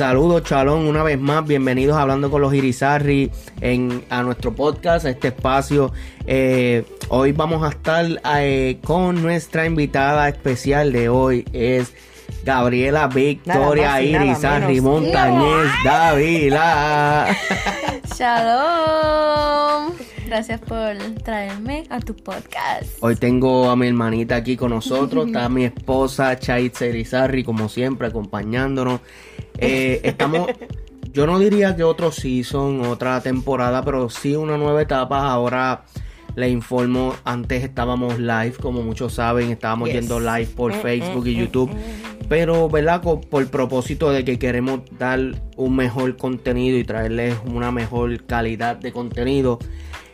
Saludos, Chalón, una vez más. Bienvenidos a Hablando con los Irizarri en, a nuestro podcast, a este espacio. Eh, hoy vamos a estar eh, con nuestra invitada especial de hoy. Es Gabriela Victoria Irizarri Montañez Davila. Shalom. Gracias por traerme a tu podcast. Hoy tengo a mi hermanita aquí con nosotros. Está mi esposa Chaitza Irizarri, como siempre, acompañándonos. Eh, estamos, yo no diría que otro season, otra temporada, pero sí una nueva etapa. Ahora le informo, antes estábamos live, como muchos saben, estábamos yendo live por Facebook y YouTube. Pero, ¿verdad? Por propósito de que queremos dar un mejor contenido y traerles una mejor calidad de contenido,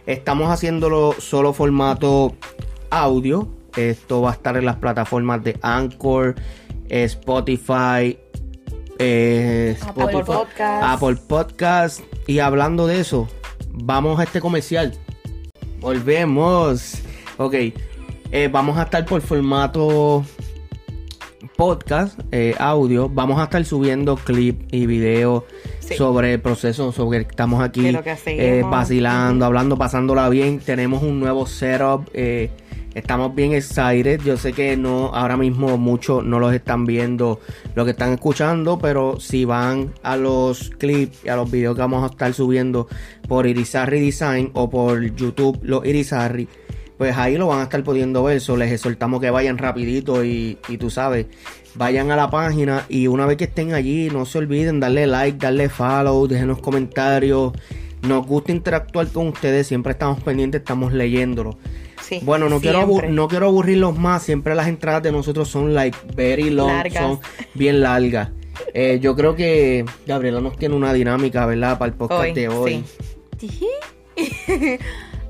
estamos haciéndolo solo formato audio. Esto va a estar en las plataformas de Anchor, Spotify, eh, Apple Podcast. Apple Podcast. Y hablando de eso, vamos a este comercial. Volvemos. Ok. Eh, vamos a estar por formato podcast, eh, audio. Vamos a estar subiendo clip y video Sí. sobre el proceso, sobre que estamos aquí que eh, vacilando, hablando, pasándola bien. Tenemos un nuevo setup. eh, estamos bien excited. Yo sé que no, ahora mismo muchos no los están viendo, lo que están escuchando, pero si van a los clips y a los videos que vamos a estar subiendo por Irizarry Design o por YouTube, los Irizarry, pues ahí lo van a estar pudiendo ver. So, les exhortamos que vayan rapidito y, y tú sabes, vayan a la página y una vez que estén allí, no se olviden darle like, darle follow, déjenos comentarios. Nos gusta interactuar con ustedes, siempre estamos pendientes, estamos leyéndolo. Sí, Bueno, no quiero, no quiero aburrirlos más. Siempre las entradas de nosotros son like very long, Largas. son bien largas. Eh, yo creo que Gabriela nos tiene una dinámica, ¿verdad? Para el podcast Hoy, de hoy. sí.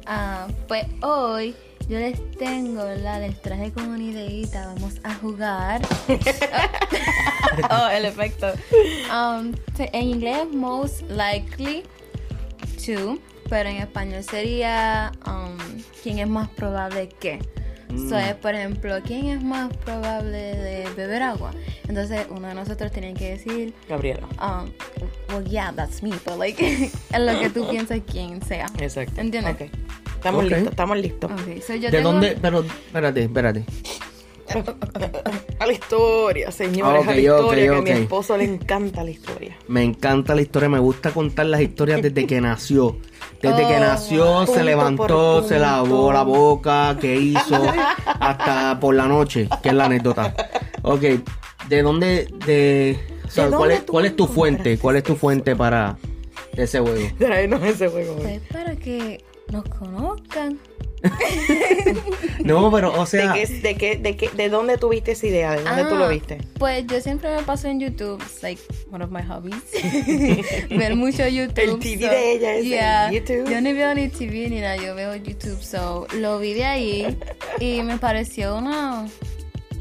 Ah, pues hoy yo les tengo, ¿verdad? Les traje como una ideita. Vamos a jugar. oh, el efecto. Um, so, en inglés, most likely to. Pero en español sería um, quién es más probable que. So, es, por ejemplo, ¿quién es más probable de beber agua? Entonces, uno de nosotros tiene que decir, Gabriela. um, well, yeah, that's me, but like, es lo que tú piensas quién sea. Exacto. ¿Entiendes? Ok. Estamos Ok. listos, estamos listos. Ok, so yo ¿De tengo- dónde? Pero, espérate, espérate. A la historia, señores. Ok, a la historia, que a mi esposo le encanta la historia. Me encanta la historia, me gusta contar las historias desde que nació. Desde que Oh, nació, se levantó, se lavó la boca, qué hizo, hasta por la noche, que es la anécdota. Ok, ¿de dónde, de, o sea, ¿De cuál, dónde es, tú cuál es tu fuente? ¿Cuál es tu fuente para ese juego? Tráenos ese juego. Pues para que nos conozcan. No, pero, o ¿De, sea, qué, de, qué, de, qué, ¿De dónde tuviste esa idea? ¿De dónde tú Ah, lo viste? Pues yo siempre me paso en YouTube, it's like one of my hobbies. Ver mucho YouTube. El TV de ella es el yeah, YouTube. Yo no veo ni TV ni nada, yo veo YouTube. So lo vi de ahí y me pareció una.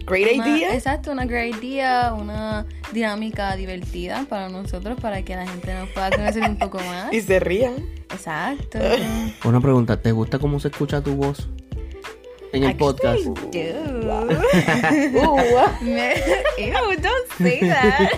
Great una- idea. Exacto, una great idea, una dinámica divertida para nosotros, para que la gente nos pueda conocer un poco más. Y se rían. Exacto. una pregunta, ¿te gusta cómo se escucha tu voz en el podcast? Uh, ah. Me, ew, don't say that.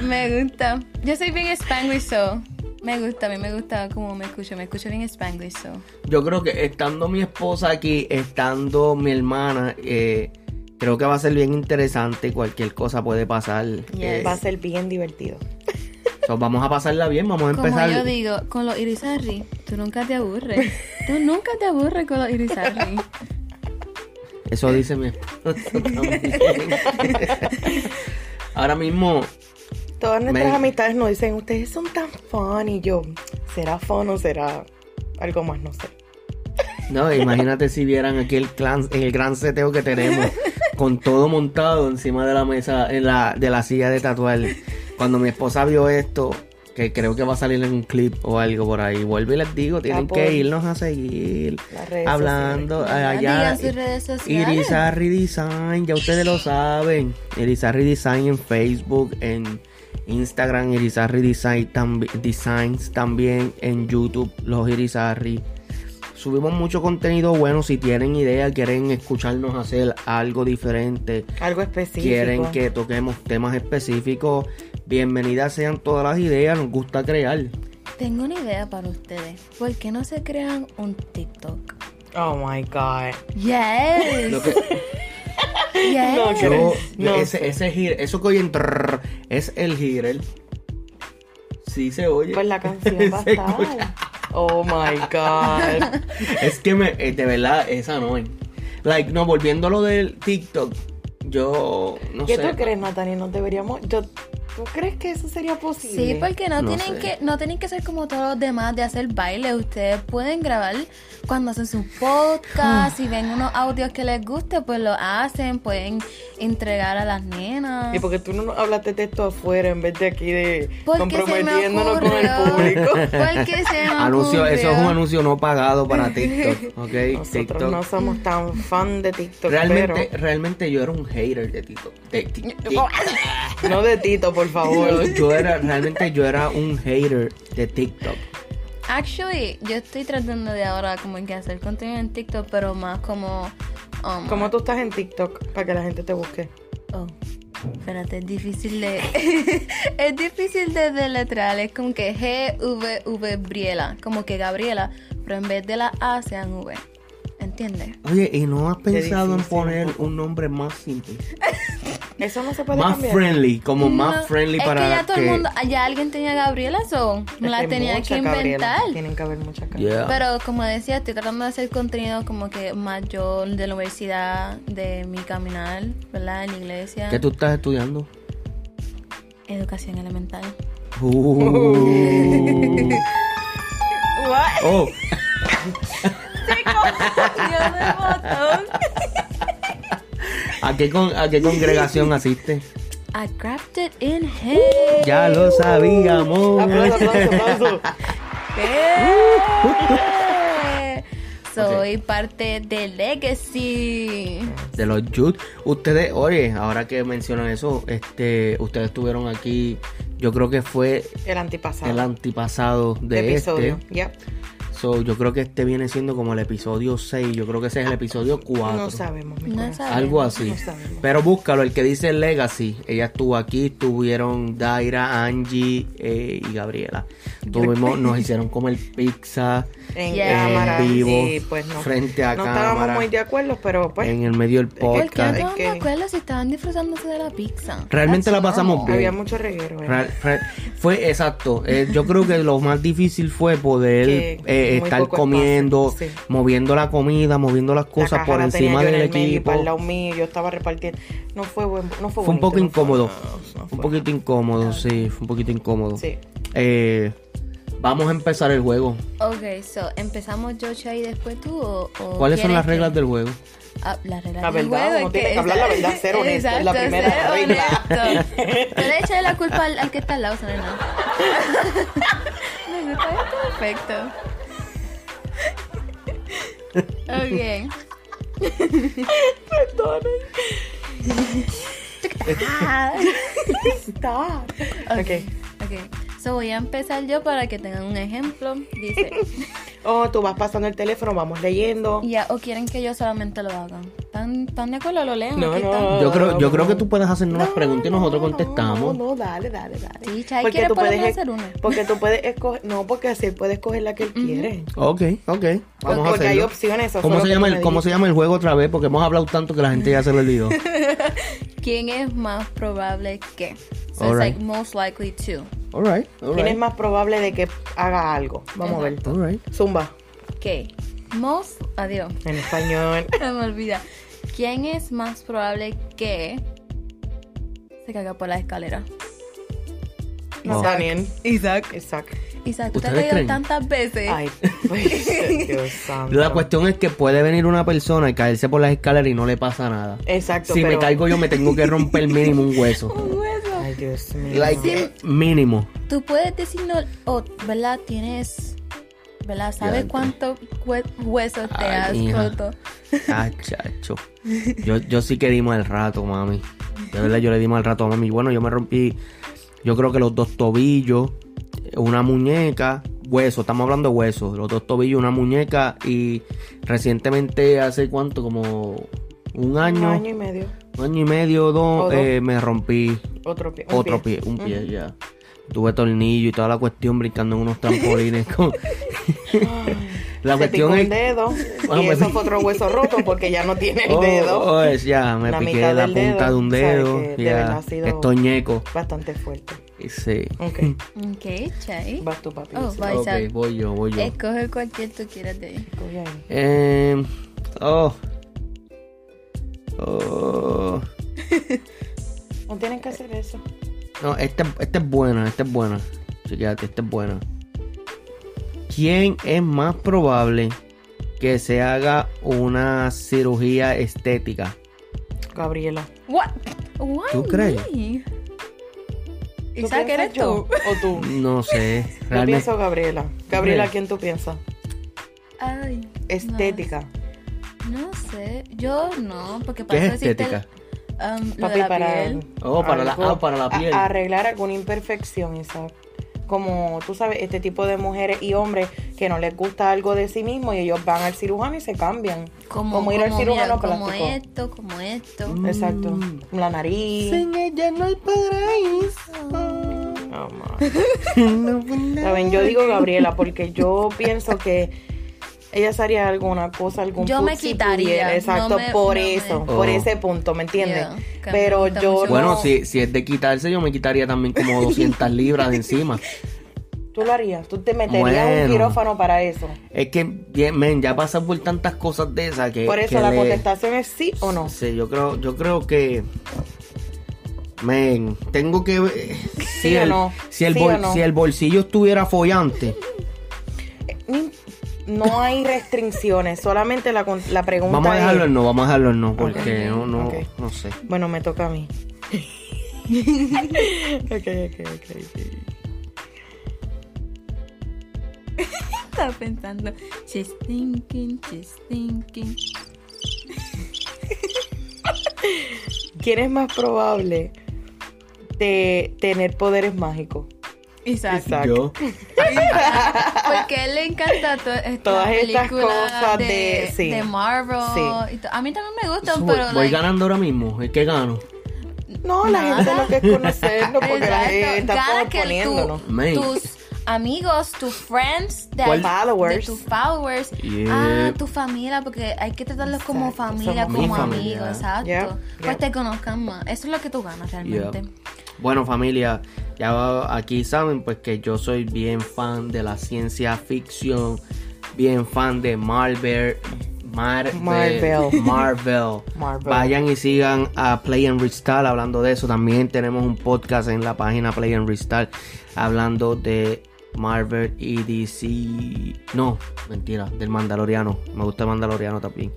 me gusta. Yo soy bien Spanglish, so. Me gusta, a mí me gusta cómo me escucho. Me escucho bien Spanglish, so. Yo creo que estando mi esposa aquí, estando mi hermana, eh, creo que va a ser bien interesante. Cualquier cosa puede pasar. eh, Va a ser bien divertido. so, vamos a pasarla bien, vamos a Como empezar. yo digo, con los irisarri, tú nunca te aburres. Tú nunca te aburres con los irisarri. Eso dice mi esposa. Ahora mismo, Todas nuestras Me- amistades nos dicen, ustedes son tan fun. Y yo, ¿será fun o será algo más? No sé. no, imagínate si vieran aquí el, clan, el gran seteo que tenemos, con todo montado encima de la mesa, en la, de la silla de tatuar. Cuando mi esposa vio esto, que creo que va a salir en un clip o algo por ahí, vuelvo y les digo, tienen que irnos a seguir, Las redes hablando sociales. allá. Digan sus redes sociales. Irizarry Design, ya ustedes lo saben. Irizarry Design en Facebook, en Instagram, Irizarry Design tambi- Designs también en YouTube, los Irizarry. Subimos mucho contenido bueno. Si tienen idea, quieren escucharnos hacer algo diferente, Algo específico. quieren que toquemos temas específicos, Bienvenidas sean todas las ideas, nos gusta crear. Tengo una idea para ustedes. ¿Por qué no se crean un TikTok? Oh my god. Yes. Lo que- yes. No, yo, No ese, ese gir- eso que oyen trrr, es el girer. Sí se oye. Pues la canción va a estar. Oh my god. Es que me, eh, de verdad, esa no es. Like, no, volviendo a lo del TikTok, yo no ¿Qué sé. tú crees, Natalia? ¿No deberíamos.? Yo, ¿Tú crees que eso sería posible? Sí, porque no, No tienen sé. que no tienen que ser como todos los demás de hacer baile. Ustedes pueden grabar cuando hacen su podcast, si ven unos audios que les guste, pues lo hacen, pueden entregar a las nenas. ¿Y porque tú no nos hablaste de esto afuera en vez de aquí de comprometiéndonos con el público? Porque se me Anuncio, eso es un anuncio no pagado para TikTok, ¿ok? Nosotros TikTok. no somos tan fan de TikTok, Realmente, pero... realmente yo era un hater de TikTok. De TikTok. No de Tito, por favor. Yo era, realmente yo era un hater de TikTok. Actually, yo estoy tratando de ahora como que hacer contenido en TikTok, pero más como... um, ¿Cómo tú estás en TikTok para que la gente te busque? Oh, espérate, es difícil de... es difícil de deletrear, es como que G-V-V Briela, como que Gabriela, pero en vez de la A sean V. ¿Entiendes? Oye, ¿y no has pensado en poner un nombre más simple? Eso no se puede Más cambiar. friendly, como más friendly es para que ya todo que... el mundo, ya alguien tenía Gabriela, so me Es la que tenía que Gabriela. inventar. Tienen que haber muchas Gabriela. Yeah. Pero como decía, estoy tratando de hacer contenido como que más yo de la universidad, de mi caminar, ¿verdad? En la iglesia. ¿Qué tú estás estudiando? Educación elemental. Uh. oh, Botón. ¿a qué, con- ¿a qué congregación asiste? I grabbed it in hand. Ya lo sabíamos. Aplauso, aplauso, aplauso. Eh. Soy parte de Legacy. De los youth. Ustedes, oye, ahora que mencionan eso, este, ustedes estuvieron aquí, yo creo que fue El antipasado. el antipasado de episodio. este. Yep. So, yo creo que este viene siendo como el episodio 6. Yo creo que ese es el episodio 4. No sabemos, mi No sabemos. Algo así. No sabemos. Pero búscalo, el que dice Legacy. Ella estuvo aquí, estuvieron Daira, Angie eh, y Gabriela. Tuvimos, nos hicieron comer pizza En Yeah. cámara. en vivo, sí, pues no. frente a no cámara, estábamos muy de acuerdo, pero pues en el medio del ¿Por qué podcast. No que- me acuerdo si estaban disfrutándose de la pizza? Realmente That's la pasamos normal. bien. había mucho reguero. ¿eh? Real- real- fue exacto. Eh, yo creo que lo más difícil fue poder Que eh, estar poco comiendo, espacio, sí. moviendo la comida, moviendo las La cosas por encima yo en del medio equipo. para el lado mío, yo estaba repartiendo. No fue buen, no fue Fue un poco no incómodo. no, no Un fue. poquito incómodo, sí, fue un poquito incómodo. Sí. Eh, vamos a empezar el juego. Ok, so, ¿empezamos Joshua y después tú o, o ¿Cuáles son las que- reglas del juego? Ah, las reglas La del verdad, juego uno tiene que hablar la verdad, ser honesto, es la primera regla. honesto. Puedes echarle la culpa al, al que está al lado, Selena. Me gusta perfecto. Ok. Ah, Está. ok. Ok. So voy a empezar yo para que tengan un ejemplo. Dice, Oh, tú vas pasando el teléfono, vamos leyendo. ya, o quieren que yo solamente lo haga. ¿Están, están de acuerdo? ¿Lo leen? No, Aquí no. están. Yo creo, yo creo que tú puedes No, hacernos las preguntas y nosotros no, contestamos. No, no, dale, dale, dale. Sí, Chay quiere tú puedes, hacer una. porque tú puedes escoger, no, porque así él puede escoger la que él quiere. Ok, ok. Vamos a porque hay hacerlo. opciones. ¿Cómo se, llama el, ¿Cómo se llama el juego otra vez? Porque hemos hablado tanto que la gente ya se lo olvidó. ¿Quién es más probable que? So Alright. it's like most likely to. Alright, ¿Quién es más probable de que haga algo? Vamos a ver. Alright. Zumba. ¿Qué? Most, adiós. En español. Se me olvida. ¿Quién es más probable que se caiga por la escalera? Oh. Daniel. Isaac. Isaac. Isaac, tú te has ¿Ustedes caído creen? tantas veces. Ay, pues, Dios santo. La cuestión es que puede venir una persona y caerse por las escaleras y no le pasa nada. Exacto, Si me caigo yo me tengo que romper mínimo un hueso. Un hueso. Dios mío. Like, mínimo. Tú puedes decirnos, oh, ¿verdad? Tienes, ¿verdad? ¿Sabes Ya, cuántos hue- huesos te Ay, has hija. roto? Ah, chacho. Yo, yo sí que di mal rato, mami. De verdad, yo le di mal rato a mami. Bueno, yo me rompí, yo creo que los dos tobillos, una muñeca, hueso. Estamos hablando de huesos. Los dos tobillos, una muñeca. Y recientemente, hace cuánto, como un Un año, año y medio. Un año y medio, dos, O dos. eh, me rompí Otro pie. un otro pie, un pie, ya. Tuve tornillo y toda la cuestión brincando en unos trampolines. con- la Se cuestión es... el dedo. Bueno, y me eso fue otro hueso roto porque ya no tiene el Oh, dedo. oh, es ya, me La piqué la punta dedo, de un o sea, dedo. que de ya, verdad ha sido- estoy ñeco. Bastante fuerte. Sí. Ok. Ok, Chay. Vas tú, papi. Oh, sí. va. Ok, Isaac. voy yo, voy yo. Escoge cualquier tú quieras de ahí. Eh, oh. Oh. No tienen que hacer eso. No, esta, esta es buena, esta es buena. Chequéate, esta es buena. ¿Quién es más probable que se haga una cirugía estética? Gabriela. What? Why ¿Tú crees? me? ¿Tú Isaac, ¿eres yo tú? ¿O tú? No sé. Yo Realmente. pienso Gabriela. Gabriela? ¿quién tú piensas? Ay, Estética. no sé. Yo no, porque ¿Qué para es eso existe estética? el- um, Papi, la para. piel. Oh, para la- algo- ah, para la a- piel. arreglar alguna imperfección, Isaac. Como tú sabes, este tipo de mujeres y hombres que no les gusta algo de sí mismo y ellos van al cirujano y se cambian. Como, ir al como, cirujano mira, como plástico. esto, como esto. Mm. Exacto. La nariz. Sin ella no hay paraíso. Oh, my. Saben, yo digo Gabriela porque yo pienso que ella haría alguna cosa, algún Yo me si quitaría, pudiera. Exacto, no me- por no me- eso, Oh. por ese punto, ¿me entiendes? Yeah, que me Pero yo no. Bueno, si, si es de quitarse, yo me quitaría también como 200 libras de encima. Tú lo harías, tú te meterías Bueno. un quirófano para eso. Es que, men, ya pasa por tantas cosas de esas que. Por eso que la le- contestación es sí o no. Sí, yo creo, yo creo que. Men, tengo que ver. Si, ¿Sí o el, no? si, el ¿Sí bol- o no? si el bolsillo estuviera follante, No hay restricciones, solamente la, con- la pregunta vamos a dejarlo es... en no, vamos a dejarlo en no, porque no, no, no sé. Bueno, me toca a mí. ok, ok, ok. ok. Estaba pensando, she's thinking, she's thinking. ¿Quién es más probable de tener poderes mágicos? Isaac. Isaac. Yo, Porque a él le encanta to- esta Todas estas cosas de, de- sí. de Marvel. Sí. A mí también me gustan, voy, pero voy like, ganando ahora mismo, es que gano. No, la Nada. gente lo que es conocernos porque la Exacto. gente está Gana que poniéndonos. tus amigos, tus friends, de. Followers. de tus followers, Yep. ah, tu familia, porque hay que tratarlos como Exacto, familia, somos como mi familia. amigos, exacto. Yep, Pues yep. te conozcan más. Eso es lo que tú ganas realmente. Bueno, familia, ya aquí saben pues que yo soy bien fan de la ciencia ficción, bien fan de Marvel, Marvel, Marvel. Marvel. Marvel. Vayan y sigan a Play and Restart hablando de eso. También tenemos un podcast en la página Play and Restart hablando de Marvel y DC. No, mentira, del Mandaloriano. Me gusta el Mandaloriano también.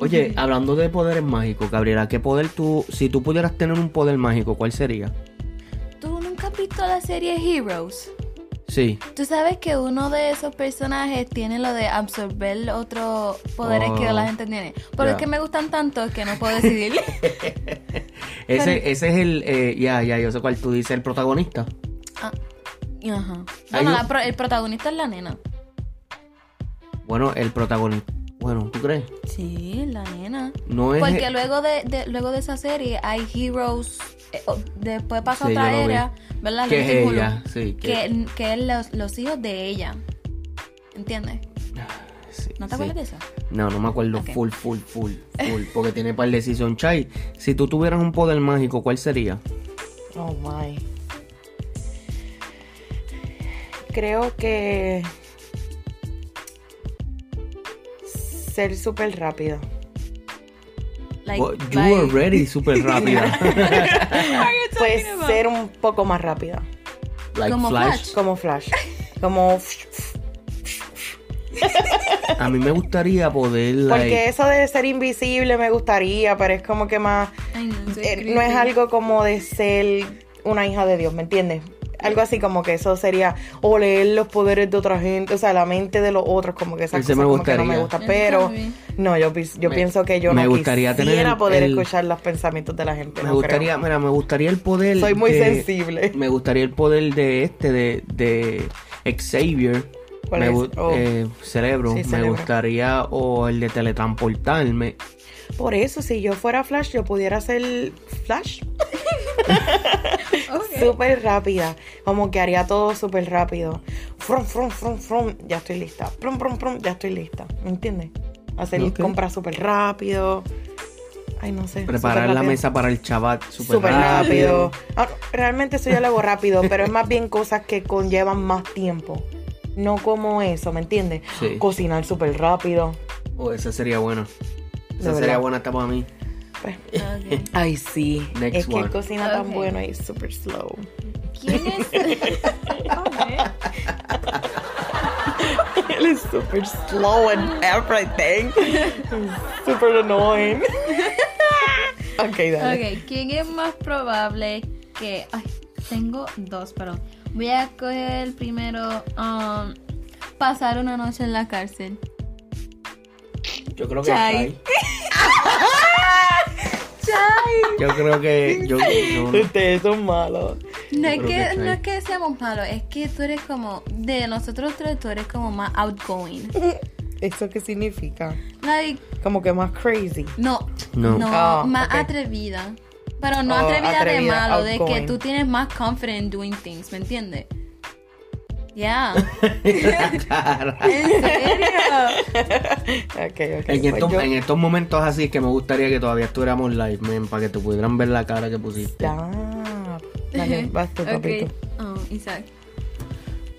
Oye, hablando de poderes mágicos, Gabriela, ¿qué poder tú, si tú pudieras tener un poder mágico, cuál sería? ¿Tú nunca has visto la serie Heroes? Sí. Tú sabes que uno de esos personajes tiene lo de absorber otros poderes que Oh. la gente tiene. Pero es que me gustan tanto que no puedo decidir. Ese, ese es el, eh, ya, ya, yo sé cuál tú dices, el protagonista. Ah, Ajá. Un- la pro- el protagonista es la nena. Bueno, el protagonista. Bueno, ¿tú crees? Sí, la nena. No es. Porque luego de, de- luego de esa serie hay Heroes. eh, o- después pasa Sí, otra era, ¿verdad? Que es ella, sí, que- Que, es los, los hijos de ella. ¿Entiendes? Sí, ¿No te sí. acuerdas de eso? No, no me acuerdo full, full, full, full. Porque tiene par de season Chai. Si tú tuvieras un poder mágico, ¿cuál sería? Oh my. Creo que ser súper rápida. Like, Well, you like- were ready super rápida. Pues ser un poco más rápida. like Como Flash. Flash. Como Flash. Como A mí me gustaría poder, porque like, eso de ser invisible me gustaría, pero es como que más Ay, no, eh, no es algo como de ser una hija de Dios, ¿me entiendes? Algo así como que eso sería o leer los poderes de otra gente, o sea, la mente de los otros, como que cosas me como que no me gusta, pero no, yo, yo Me- pienso que yo me no gustaría tener quisiera el- poder el- escuchar los pensamientos de la gente. me no gustaría, creo. mira, me gustaría el poder. Soy muy de- sensible. Me gustaría el poder de este, de, de Xavier. ¿Cuál Me es? Oh. eh, cerebro. Sí, Me cerebro. gustaría, o el de teletransportarme. Por eso, si yo fuera Flash, yo pudiera ser Flash. Ok. Súper rápida. Como que haría todo súper rápido. Frum, frum, frum, frum. Ya estoy lista. Frum, frum, frum. Ya estoy lista. ¿Me entiendes? Hacer compras súper rápido. Ay, no sé. Preparar la mesa para el chabat súper rápido. rápido. Ah, realmente eso yo lo hago rápido, pero es más bien cosas que conllevan más tiempo. No como eso, ¿me entiendes? Sí. Cocinar súper rápido. Oh, esa sería buena. Esa sería buena hasta para mí. Pues, Ok. Ay, sí. Next es que one. él cocina tan Ok. bueno y es súper slow. ¿Quién es? Él es súper slow and everything. Súper annoying. ok, dale. Ok, ¿quién es más probable que... Ay, tengo dos, pero voy a coger el primero. um, pasar una noche en la cárcel. Yo creo que Chai. Chai. Yo creo que yo, yo no. Ustedes son malos. No es, que, que no es que seamos malos, es que tú eres como... De nosotros tres, tú eres como más outgoing. ¿Eso qué significa? Like, Como que más crazy. no, No. no, Ah, más atrevida. Pero no Oh, atrevida, de malo, de que tú tienes más confidence in doing things, ¿me entiendes? Ya. Cara. ¿En serio? Ok, ok. En, pues estos, yo- en estos momentos así es que me gustaría que todavía estuviéramos live, men, para que te pudieran ver la cara que pusiste. Stop. Dale, vas tú, papito. Oh, Isaac.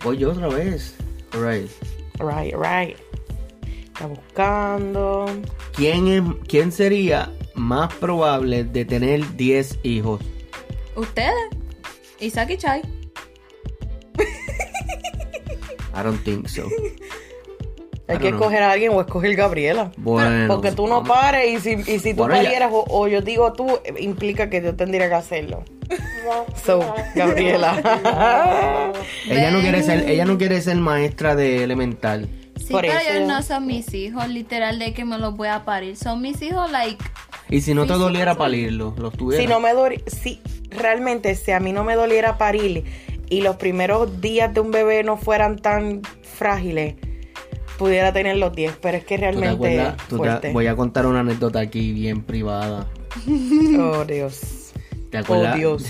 Voy yo otra vez. Alright. Right, right. Está buscando. ¿Quién, es, ¿Quién sería más probable de tener 10 hijos? ¿Ustedes? Isaac y Chai. I don't think so. Hay que know. escoger a alguien o escoger Gabriela. Bueno. Porque tú no pares y si, y si tú Bueno, parieras o, o yo digo tú, eh, implica que yo tendría que hacerlo. So, Gabriela. Ella no quiere ser, ella no quiere ser maestra de elemental. Sí, Por pero eso ellos no son mis hijos, literal, de que me los voy a parir. Son mis hijos, like. Y si no te doliera sí. parirlo, los tuviera. si no me doli- si realmente si a mí no me doliera parir y los primeros días de un bebé no fueran tan frágiles, pudiera tener los 10, pero es que ¿Tú te realmente acuerdas? Tú te- fuerte. voy a contar una anécdota aquí bien privada. Oh, Dios. ¿Te acuerdas? Oh, Dios.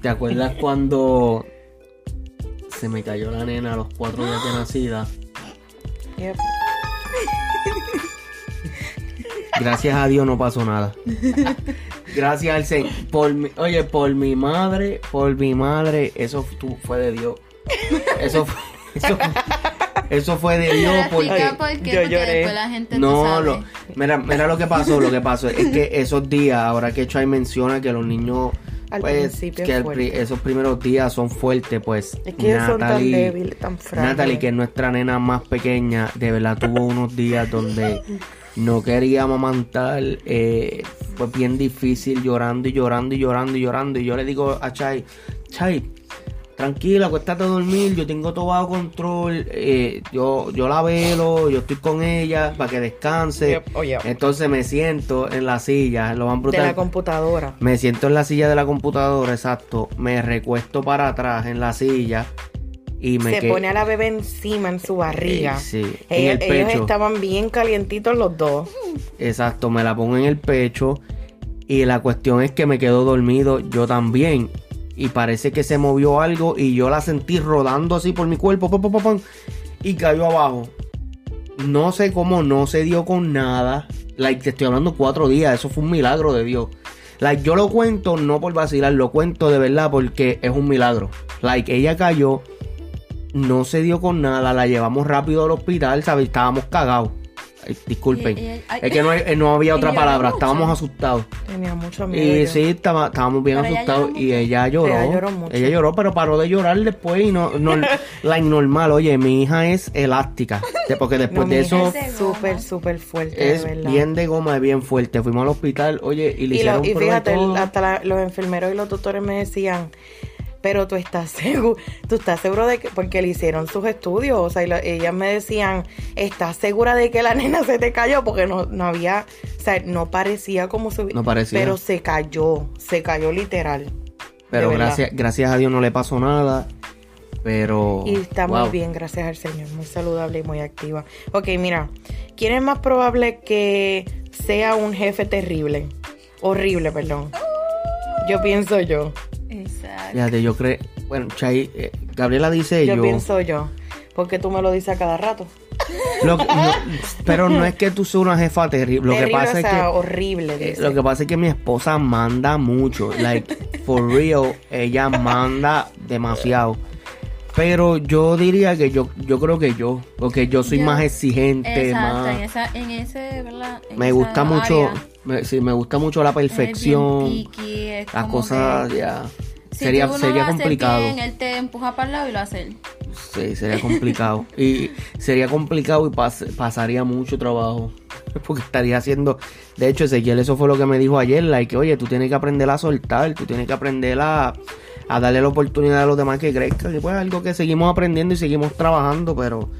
¿Te acuerdas cuando se me cayó la nena a los cuatro días de nacida? Yep. Gracias a Dios no pasó nada. Gracias al Señor. Por mi, oye, por mi madre, por mi madre, eso tu- fue de Dios. Eso fue, eso, eso fue de Dios porque... explica por qué, yo lloré. después la gente no, No, sabe. lo, mira, mira lo que pasó, lo que pasó es que esos días, ahora que Chai menciona que los niños, Al pues, que el esos primeros días son fuertes, pues, Es que ellos son tan débiles, tan frágiles. Natalie, que es nuestra nena más pequeña, de verdad tuvo unos días donde no quería amamantar, eh, fue bien difícil, llorando y llorando y llorando y llorando, y yo le digo a Chai, Chai, tranquila, acuéstate a dormir, yo tengo todo bajo control, eh, yo, yo la velo, yo estoy con ella para que descanse. Yep, oh. Entonces me siento en la silla, lo van de brutal. la computadora. Me siento en la silla de la computadora, exacto. Me recuesto para atrás en la silla y me Se pone a la bebé encima en su barriga. Eh, sí, en Ella- el ellos pecho. estaban bien calientitos los dos. Exacto, me la pongo en el pecho y la cuestión es que me quedo dormido yo también. Y parece que se movió algo y yo la sentí rodando así por mi cuerpo pam, y cayó abajo. No sé cómo no se dio con nada. Like, te estoy hablando cuatro días, eso fue un milagro de Dios. Like, yo lo cuento no por vacilar, lo cuento de verdad porque es un milagro. Like, ella cayó, no se dio con nada, la llevamos rápido al hospital, ¿sabes? Estábamos cagados. Ay, disculpen. Y- y- ay- es que no, hay- no había otra palabra, mucho. estábamos asustados. Tenía mucho miedo. Y yo. sí, estaba- estábamos bien Pero asustados. Y mucho. ella lloró. Ella lloró mucho. Ella lloró, pero paró de llorar después. Y no, no la normal. Oye, mi hija es elástica. Porque después No, de eso súper, súper fuerte, es de verdad. bien de goma, es bien fuerte. Fuimos al hospital, oye, y le Y, lo- hicieron prueba y fíjate, todo. hasta la- los enfermeros y los doctores me decían, pero tú estás seguro, tú estás seguro de que, porque le hicieron sus estudios, o sea, y ellas me decían, ¿estás segura de que la nena se te cayó? Porque no, no había, o sea, no parecía como se No parecía. pero se cayó, se cayó literal. Pero gracias, gracias a Dios no le pasó nada. Pero. Y está wow. muy bien, gracias al Señor, muy saludable y muy activa. Ok, mira, ¿quién es más probable que sea un jefe terrible. Horrible, perdón. Yo pienso yo. Fíjate, yo creo. Bueno, Chay, eh, Gabriela dice Yo yo. pienso yo. Porque tú me lo dices a cada rato. Lo que- no, pero no es que tú seas una jefa terrible. Lo que pasa o es que. horrible. eh, lo que pasa es que mi esposa manda mucho. Like, for real, ella manda demasiado. Pero yo diría que yo, yo creo que yo, porque yo soy Yo- más exigente, Exacto, más. en, esa, en ese, ¿verdad? En Me esa gusta mucho, me, sí, me gusta mucho la perfección, Es bien picky, es las cosas, que ya. Si sería tú no sería lo haces complicado. bien, él te empuja para el lado y lo hace él. Sí, sería complicado. y sería complicado y pas- pasaría mucho trabajo. Porque estaría haciendo. De hecho, Ezequiel, eso fue lo que me dijo ayer. Like, oye, tú tienes que aprender a soltar, tú tienes que aprender a, a darle la oportunidad a los demás que crezcan. Y pues algo que seguimos aprendiendo y seguimos trabajando, pero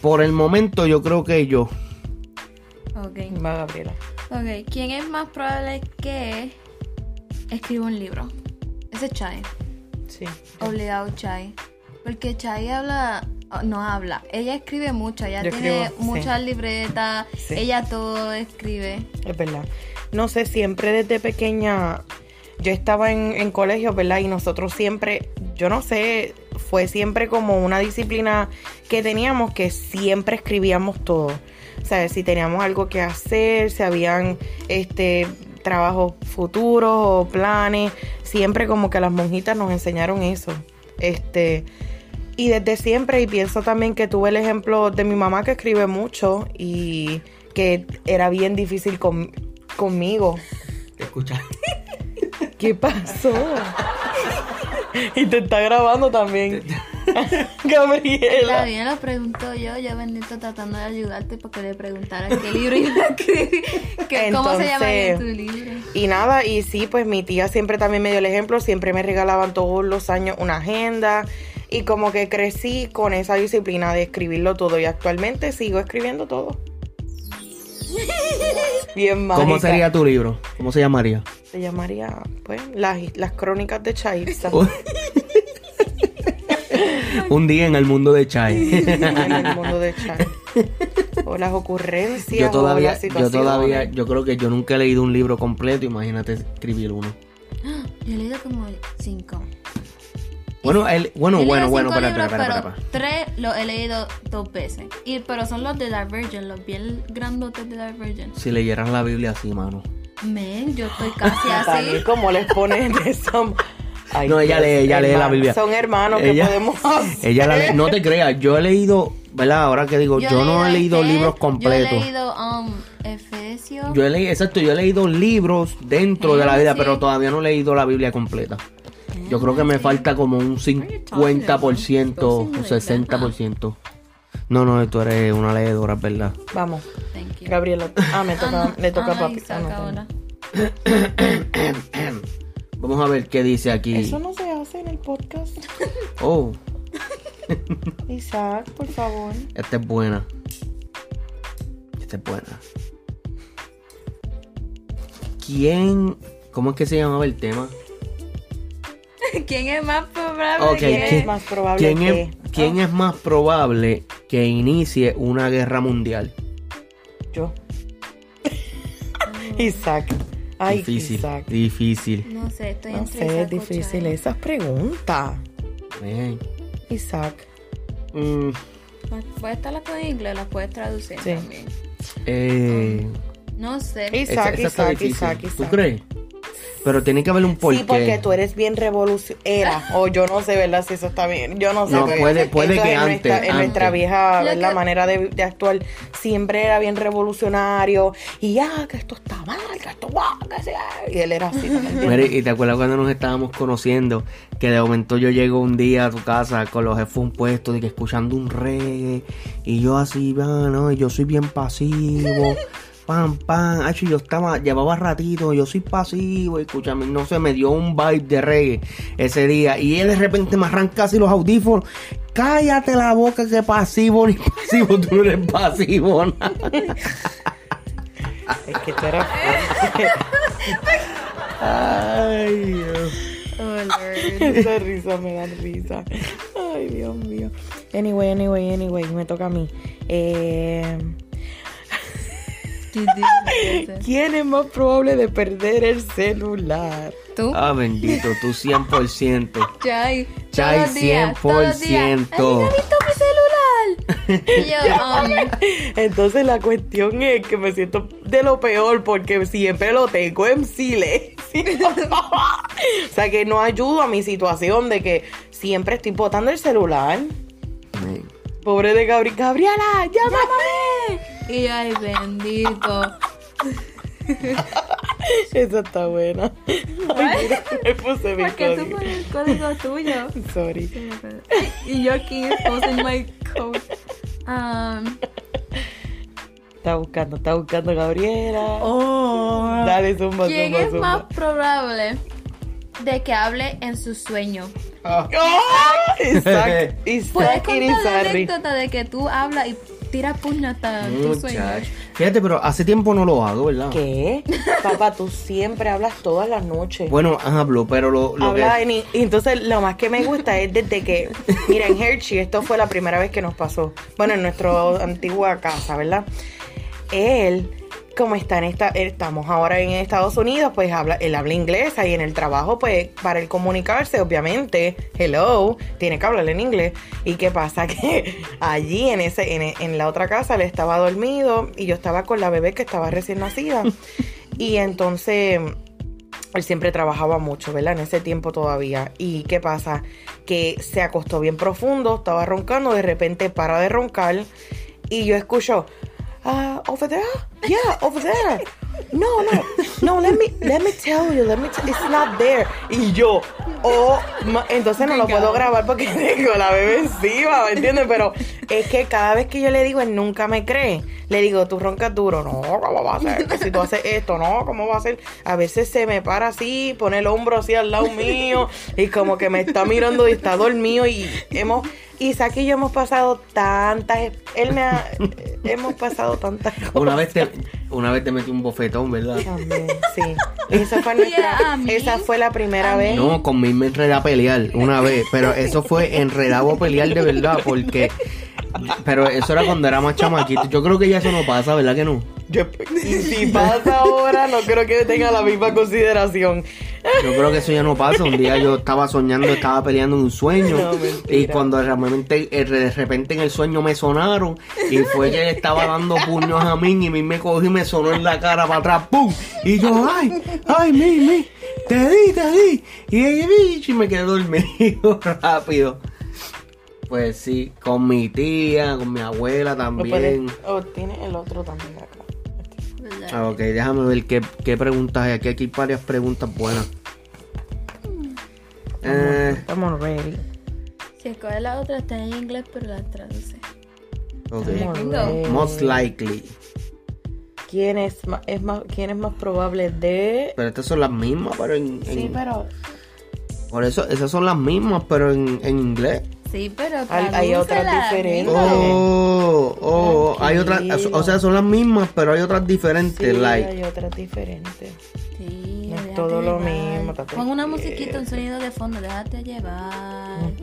por el momento yo creo que yo. Ok. Va, Gabriela. Ok, ¿quién es más probable que escriba un libro? Ese es Chai. Sí. Obligado Chai. Porque Chai habla, oh, no habla, ella escribe mucho, ella Yo tiene escribo, sí. muchas libretas, Sí. ella todo escribe. Es verdad. No sé, siempre desde pequeña yo estaba en, en colegio, ¿verdad? Y nosotros siempre, yo no sé, fue siempre como una disciplina que teníamos que siempre escribíamos todo. O sea, si teníamos algo que hacer, si habían este trabajos futuros o planes, siempre como que las monjitas nos enseñaron eso. Este, y desde siempre, y pienso también que tuve el ejemplo de mi mamá que escribe mucho y que era bien difícil con- conmigo. Escucha. ¿Qué pasó? y te está grabando también. Gabriela. bien, lo pregunto yo, yo bendito tratando de ayudarte porque le preguntara qué libro iba a escribir, cómo se llamaría tu libro. Y nada, y sí, pues mi tía siempre también me dio el ejemplo, siempre me regalaban todos los años una agenda y como que crecí con esa disciplina de escribirlo todo y actualmente sigo escribiendo todo. Bien mágica. ¿Cómo sería tu libro? ¿Cómo se llamaría? Se llamaría, pues, las, las crónicas de Chaitza. Un día en el mundo de Chai. en el mundo de Chai. O las ocurrencias. yo o todavía, las yo todavía, yo creo que yo nunca he leído un libro completo, imagínate escribir uno. Yo he leído como cinco. Bueno, el, bueno, he bueno, bueno, espera, libros, espera, espera. pero tres los he leído dos veces. Y, pero son los de Divergent, los bien grandotes de Divergent. Si leyeras la Biblia así, mano. Men, yo estoy casi así. ¿cómo les ponen eso? Ay, No, ella lee, ella lee la Biblia. Son hermanos que podemos hacer. Ella la lee- no te creas, yo he leído, ¿verdad? Ahora que digo, yo, no he leído libros completos. Yo he leído um, Efesios. Yo he leído, exacto, yo he leído libros dentro de la vida, Sí. pero todavía no he leído la Biblia completa. Yo creo que me falta como un 50% o 60%. No, no, tú eres una leedora, es verdad. Vamos, Thank you. Gabriela. Ah, me toca, Ah, le toca a Ah, papi. Isaac Ah, no, ahora. Vamos a ver qué dice aquí. Eso no se hace en el podcast. Oh, Isaac, por favor. esta es buena. Esta es buena. ¿Quién? ¿Cómo es que se llamaba el tema? ¿Quién es más probable Ok, ¿Quién que- es más probable ¿Quién, que...? es, quién es más probable que inicie una guerra mundial? Yo. Isaac. Ay, difícil, Isaac. difícil. No sé, estoy No entre sé, es Isaac difícil Chai. esas preguntas. Man. Isaac. Mm, Puedes estarlas con inglés, las puedes traducir Sí. también. eh, No sé. Isaac, esa- esa está Isaac, difícil. Isaac, ¿Tú Isaac. crees? Pero tiene que haber un porqué. Sí, porque tú eres bien revolucionera. O yo no sé, ¿verdad? Si eso está bien. Yo no sé. No, puede- puede que en antes, Nuestra, en nuestra vieja que- manera de, de actuar siempre era bien revolucionario. Y ya, que esto está mal, que esto guau, que sea. Y él era así. Mira, y te acuerdas cuando nos estábamos conociendo, que de momento yo llego un día a tu casa con los headphones puestos, y que escuchando un reggae, y yo así, ah, no, y yo soy bien pasivo, pam, pam, Acho, yo estaba, llevaba ratito, yo soy pasivo, escúchame, no sé, me dio un vibe de reggae ese día, y él de repente me arranca así los audífonos, cállate la boca, que pasivo, ni pasivo, tú no eres pasivo, nada. Es que tú eras. Ay, Dios. Oh. Esa risa me da risa. Ay, Dios mío. Anyway, anyway, anyway, me toca a mí. Eh... ¿Quién es más probable de perder el celular? ¿Tú? Ah, bendito, tú 100%. Chay. Chay, todos los días, todos los días. 100%. ¿Alguien ha visto mi celular? Y yo, um, Entonces la cuestión es que me siento de lo peor porque siempre lo tengo en silencio. o sea que no ayudo a mi situación de que siempre estoy botando el celular. Sí. Pobre de Gabriel. Gabriela, llámame. Y yo, ay, bendito. Esa está buena. Ay, mira, me puse mi ¿Por qué tú código. pones el código tuyo? Sorry. Y yo aquí posting my code. Um, Está buscando, está buscando Gabriela. oh. Dale, zumba, ¿Quién zumba, es zumba. más probable de que hable en su sueño? ¡Ah! Isaac, ¿Puedes Isaac contar la Irizarry. anécdota de que tú hablas y tiras puñata sueño? Muchacho. Fíjate, pero hace tiempo no lo hago, ¿verdad? ¿Qué? Papá, tú siempre hablas todas las noches. Bueno, hablo, pero lo, lo Habla que... en i- y entonces lo más que me gusta es desde que, mira, en Hershey, esto fue la primera vez que nos pasó. Bueno, en nuestra antigua casa, ¿verdad? Él, como está en esta, estamos ahora en Estados Unidos, pues habla, él habla inglés y en el trabajo, pues, para él comunicarse, obviamente, hello, tiene que hablar en inglés. ¿Y qué pasa? Que allí en ese, en, en la otra casa, él estaba dormido y yo estaba con la bebé que estaba recién nacida. Y entonces él siempre trabajaba mucho, ¿verdad? En ese tiempo todavía. ¿Y qué pasa? Que se acostó bien profundo, estaba roncando, de repente para de roncar y yo escucho, ah, over there, yeah, over there. No, no, no, let me, let me tell you, let me tell it's not there. Y yo, ma- entonces no lo puedo grabar porque tengo la bebé encima, ¿me entiendes? Pero es que cada vez que yo le digo, él nunca me cree. Le digo, tú roncas duro, no, ¿cómo va a ser? Si tú haces esto, no, ¿cómo va a ser? A veces se me para así, pone el hombro así al lado mío y como que me está mirando y está dormido y hemos, Isaac y yo hemos pasado tantas, él me ha, hemos pasado tantas cosas. Una vez te, una vez te metí un bofetón, ¿verdad? También, sí. Esa fue, nuestra- esa fue la primera vez. No, conmigo me enredé a pelear una vez, pero eso fue enredado a pelear de verdad, porque... Pero eso era cuando era más chamaquito. Yo creo que ya eso no pasa, ¿verdad que no? Yo- si pasa ahora, no creo que tenga la misma consideración. Yo creo que eso ya no pasa. Un día yo estaba soñando, estaba peleando en un sueño. No, y cuando realmente, eh, de repente en el sueño me sonaron. Y fue que él estaba dando puños a mí. Y mí me cogí y me sonó en la cara para atrás. ¡Pum! Y yo, ¡ay! ¡ay, mi, mi! ¡Te di, te di! Y, y, y me quedé dormido rápido. Pues sí, con mi tía, con mi abuela también. puede- oh, tiene el otro también acá. Ah, ok, déjame ver qué, qué preguntas hay. Aquí aquí hay varias preguntas buenas. Eh, Estamos ready. Si escoge la otra está en inglés, pero la traduce. ok. Estamos Bingo. ready. Most likely. ¿Quién es, ma- es más, ¿Quién es más probable de...? Pero estas son las mismas, pero en, en- Sí, pero Por eso, esas son las mismas, pero en, en inglés. Sí, pero Hay- hay otras diferentes. bingo. Oh, oh, hay otras, Tranquilo. o sea, son las mismas, pero hay otras diferentes, sí, like. hay otras diferentes. Sí, No es todo lo mismo, Pon una tranquilo. musiquita, un sonido de fondo, déjate llevar.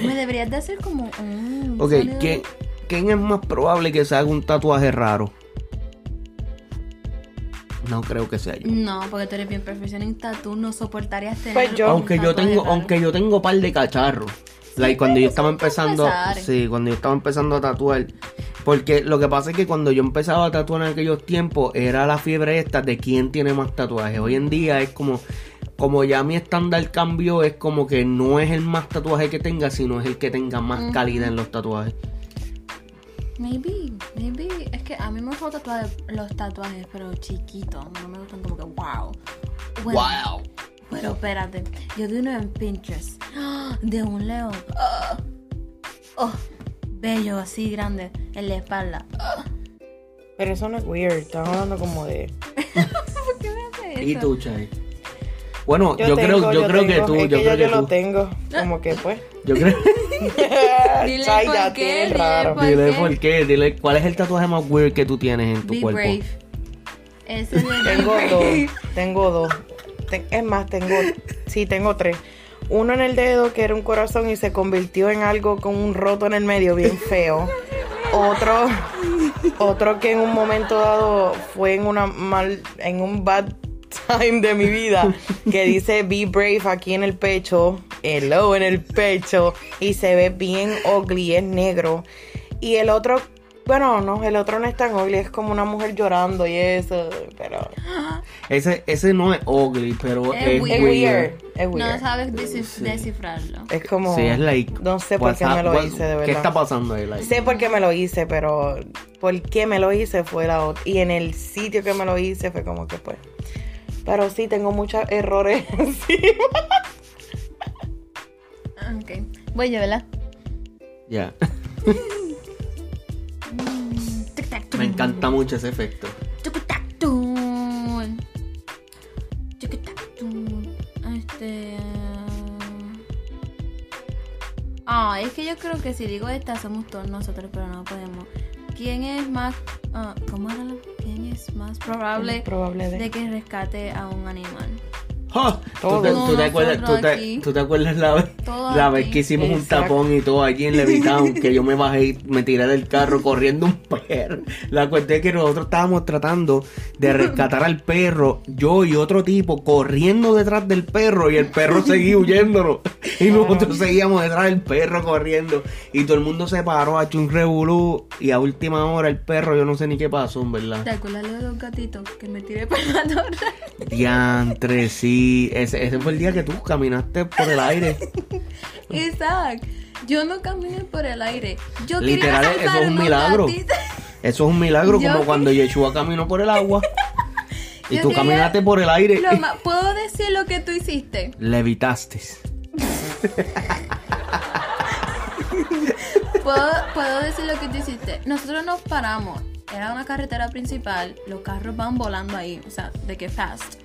Me deberías de hacer como un Ok, ¿quién, ¿quién es más probable que se haga un tatuaje raro? No creo que sea yo. No, porque tú eres bien profesionista, tú no soportarías tener Pues yo- aunque yo tengo, aunque yo tengo par de cacharros. Like, cuando yo estaba empezando, sí, cuando yo estaba empezando a tatuar, porque lo que pasa es que cuando yo empezaba a tatuar en aquellos tiempos era la fiebre esta de quién tiene más tatuajes. Hoy en día es como, como ya mi estándar cambió, es como que no es el más tatuaje que tenga, sino es el que tenga más calidad en los tatuajes. Maybe, maybe. Es que a mí me gustan los tatuajes, los tatuajes, pero chiquitos. No me gustan como que wow. Bueno, Wow. Pero espérate, yo vi uno en Pinterest de un león. Oh, bello, así grande, en la espalda. Pero eso no es weird, estamos hablando como de... ¿Por qué me hace ¿Y eso? tú, Chay? Bueno, yo, tengo, creo, yo, creo que tú, es yo que creo ya que yo lo tú. tengo, como que pues... Yo creo. Dile por ya qué, dile raro. por Dile qué. por qué, dile cuál es el tatuaje más weird que tú tienes en tu Be cuerpo. brave. Ese es el Tengo Be dos, tengo dos. Ten- es más, tengo, sí, tengo tres. Uno en el dedo que era un corazón y se convirtió en algo con un roto en el medio bien feo. Otro, Otro que en un momento dado fue en una mal, en un bad time de mi vida, que dice Be Brave aquí en el pecho, hello en el pecho, y se ve bien ugly, es negro. Y el otro, bueno, no, el otro no es tan ugly, es como una mujer llorando y eso, pero Ese, ese no es ugly, pero Es es, weird. es weird, No sabes descif- descifrarlo. Es como, Sí, es like. no sé por qué me lo what- hice, de verdad. ¿Qué está pasando ahí? Like? Sé por qué me lo hice, pero por qué me lo hice fue la otra. Y en el sitio que me lo hice fue como que pues. Pero sí, tengo muchos errores encima. Ok. Voy yo, ¿verdad? Ya. Tic-tac-tum. Me encanta mucho ese efecto. Este. Ah, es que yo creo que si digo esta somos todos nosotros, pero no podemos. ¿Quién es más. ah, ¿Cómo? ¿Quién es más probable Probable de. de que rescate a un animal? ¡Ja! ¿Tú, te, tú te acuerdas, tú, te, aquí. tú te acuerdas la vez, la vez que hicimos un tapón y todo allí en Levitown? que yo me bajé y me tiré del carro corriendo un perro. La cuestión es que nosotros estábamos tratando de rescatar al perro, yo y otro tipo corriendo detrás del perro y el perro seguía huyéndonos. Y nosotros seguíamos detrás del perro corriendo. Y todo el mundo se paró, ha hecho un revolú. Y a última hora el perro, yo no sé ni qué pasó, en verdad. ¿Te acuerdas lo de los gatitos que me tiré por la torre? Diantre, sí. Ese, ese fue el día que tú caminaste por el aire. Isaac, yo no caminé por el aire. Yo Literal, eso es un milagro. Eso es un milagro, Yo como cuando Yeshua caminó por el agua. Y Yo tú caminaste por el aire. ¿Puedo decir lo que tú hiciste? Levitaste. ¿Puedo, puedo decir lo que tú hiciste. Nosotros nos paramos. Era una carretera principal. Los carros van volando ahí. O sea, de que fast.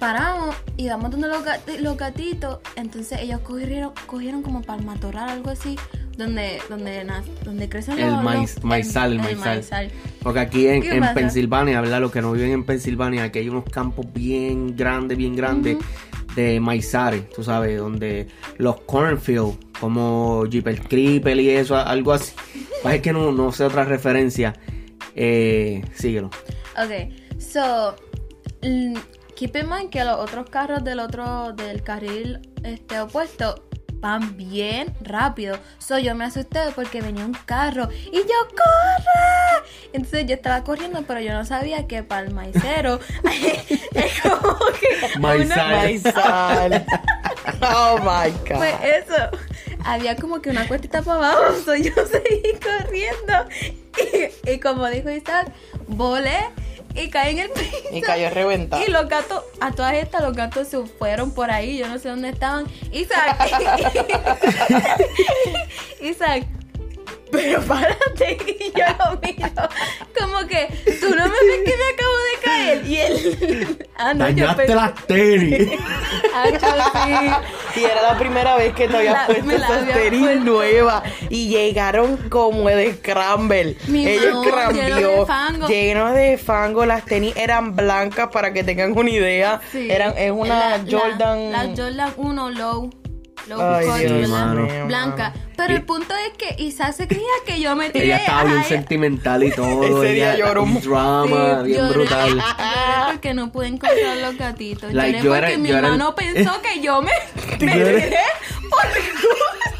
Paramos y vamos donde los, gati- los gatitos. Entonces ellos cogieron, cogieron como para el matorral, algo así. Donde, donde, donde crecen El los, maíz- los- maizal, el maizal. Porque aquí en, ¿Qué en? Pensilvania, ¿verdad? Los que no viven en Pensilvania, aquí hay unos campos bien grandes, bien grandes de maizares, tú sabes, donde los cornfields, como Jeepers Creeper y eso, algo así. Pues es que no, no sé otra referencia. Eh, síguelo. Ok, so, keep in mind que los otros carros del otro, del carril este opuesto van bien rápido. So, yo me asusté porque venía un carro y yo corre. Entonces yo estaba corriendo, pero yo no sabía que para el maicero es como que Maizal. Maizal. Oh my god. Pues eso, había como que una cuestita para abajo, so yo seguí corriendo y, y como dijo Isaac, volé y caí en el piso. y cayó reventado. Y los gatos, a todas estas, los gatos se fueron por ahí, yo no sé dónde estaban. Isaac, Isaac, pero párate. Y yo lo miro, como que tú no me ves que me acabo de caer. Y él, ah, no, yo Dañaste pensé- las tenis. Ah, sí. Y era la primera vez que te habías La- puesto esas tenis puesto. nuevas. Y llegaron como de scramble. Mi mamá, scrambió. lleno de fango. Lleno de fango. Las tenis eran blancas para que tengan una idea. Sí. Eran, es una La- la- Jordan. La, Jordan 1 low. Low Ay, Dios mío, Blanca. mano. Pero Y- el punto es que Isaac se creía que yo me tiré. Ella estaba bien sentimental y todo. Ese día ella- lloró un drama sí, bien lloré. brutal. Lloré porque no pude encontrar los gatitos. Like, lloré yo porque era- mi yo era el- hermano pensó que yo me, me tiré por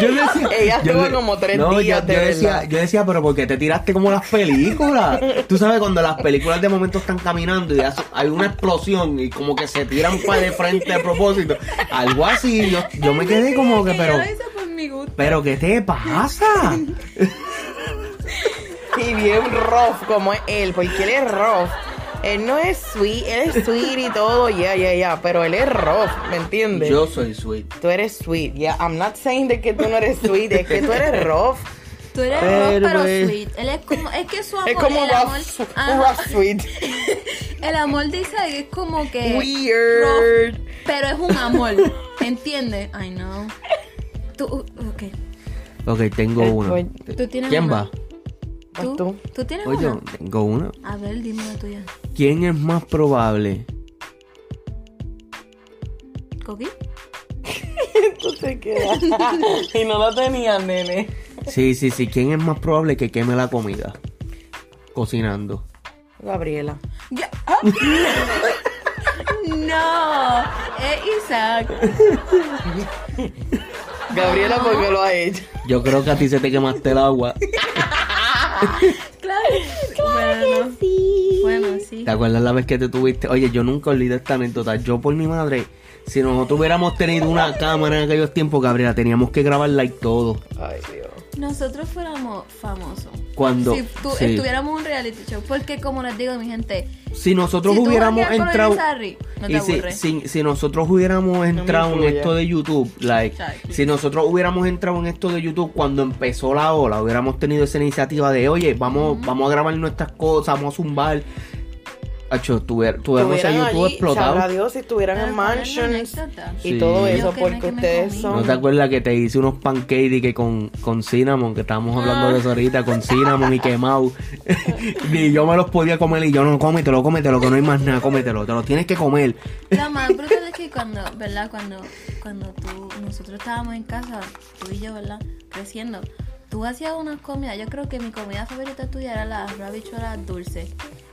Yo decía, Ella yo estuvo de- como tres no, días, yo, de yo decía, yo decía, pero ¿por qué te tiraste como las películas? Tú sabes, cuando las películas de momento están caminando y hace- hay una explosión y como que se tiran para de frente a propósito. Algo así, yo, yo me quedé como que, pero, yo pero ¿qué te pasa? Y bien rough como es él, porque él es rough. Él no es sweet, él es sweet y todo, ya, ya, ya, pero él es rough, ¿me entiendes? Yo soy sweet. Tú eres sweet, yeah. I'm not saying de que tú no eres sweet, es que tú eres rough. Tú eres Pero, rough, pero sweet. Él es como, es que su amor, Es como el amor, rough, ajá. rough sweet. el amor de Isaac es como que Weird. rough, pero es un amor, ¿entiendes? I know. Tú, ok. Ok, tengo voy- ¿Tú tienes ¿Quién una? va? ¿Tú? tú. ¿Tú tienes Oye, una? tengo una. A ver, dime la tuya. ¿Quién es más probable? ¿Coqui? Tú te quedas. y no lo tenías, nene. Sí, sí, sí. ¿Quién es más probable que queme la comida? Cocinando. Gabriela. Ya- ¡Ah! no, es Isaac. Gabriela porque lo ha hecho. Yo creo que a ti se te quemaste el agua. Claro, bueno, Sí. bueno, sí. ¿Te acuerdas la vez que te tuviste? Oye, yo nunca olvidé esta anécdota. Yo por mi madre, si nosotros hubiéramos tenido una cámara en aquellos tiempos, Gabriela, teníamos que grabarla y todo. Ay, Dios. Nosotros fuéramos famosos. Cuando si tu- sí. estuviéramos en un reality show. Porque como les digo, mi gente, si nosotros si tú hubiéramos entrado no te y si, si, si nosotros hubiéramos entrado en esto de YouTube, like, Exacto. si nosotros hubiéramos entrado en esto de YouTube cuando empezó la ola, hubiéramos tenido esa iniciativa de, oye, vamos, vamos a grabar nuestras cosas, vamos a zumbar. Hacho, tuvier- tuviéramos ese Estuvieran YouTube allí, explotado. sabrá Dios si estuvieran en Pero ¿cuál es la mansions y Sí. todo eso, porque ustedes son... ¿No te acuerdas que te hice unos pancakes que con, con cinnamon, que estábamos hablando de eso ahorita, con cinnamon y quemado? y yo me los podía comer y yo no, cómetelo, cómetelo, que no hay más nada, cómetelo, te lo tienes que comer. Lo más brutal es que cuando, ¿verdad? Cuando, cuando tú, nosotros estábamos en casa, tú y yo, ¿verdad? Creciendo, tú hacías unas comidas. Yo creo que mi comida favorita tuya era la habichuelas dulces.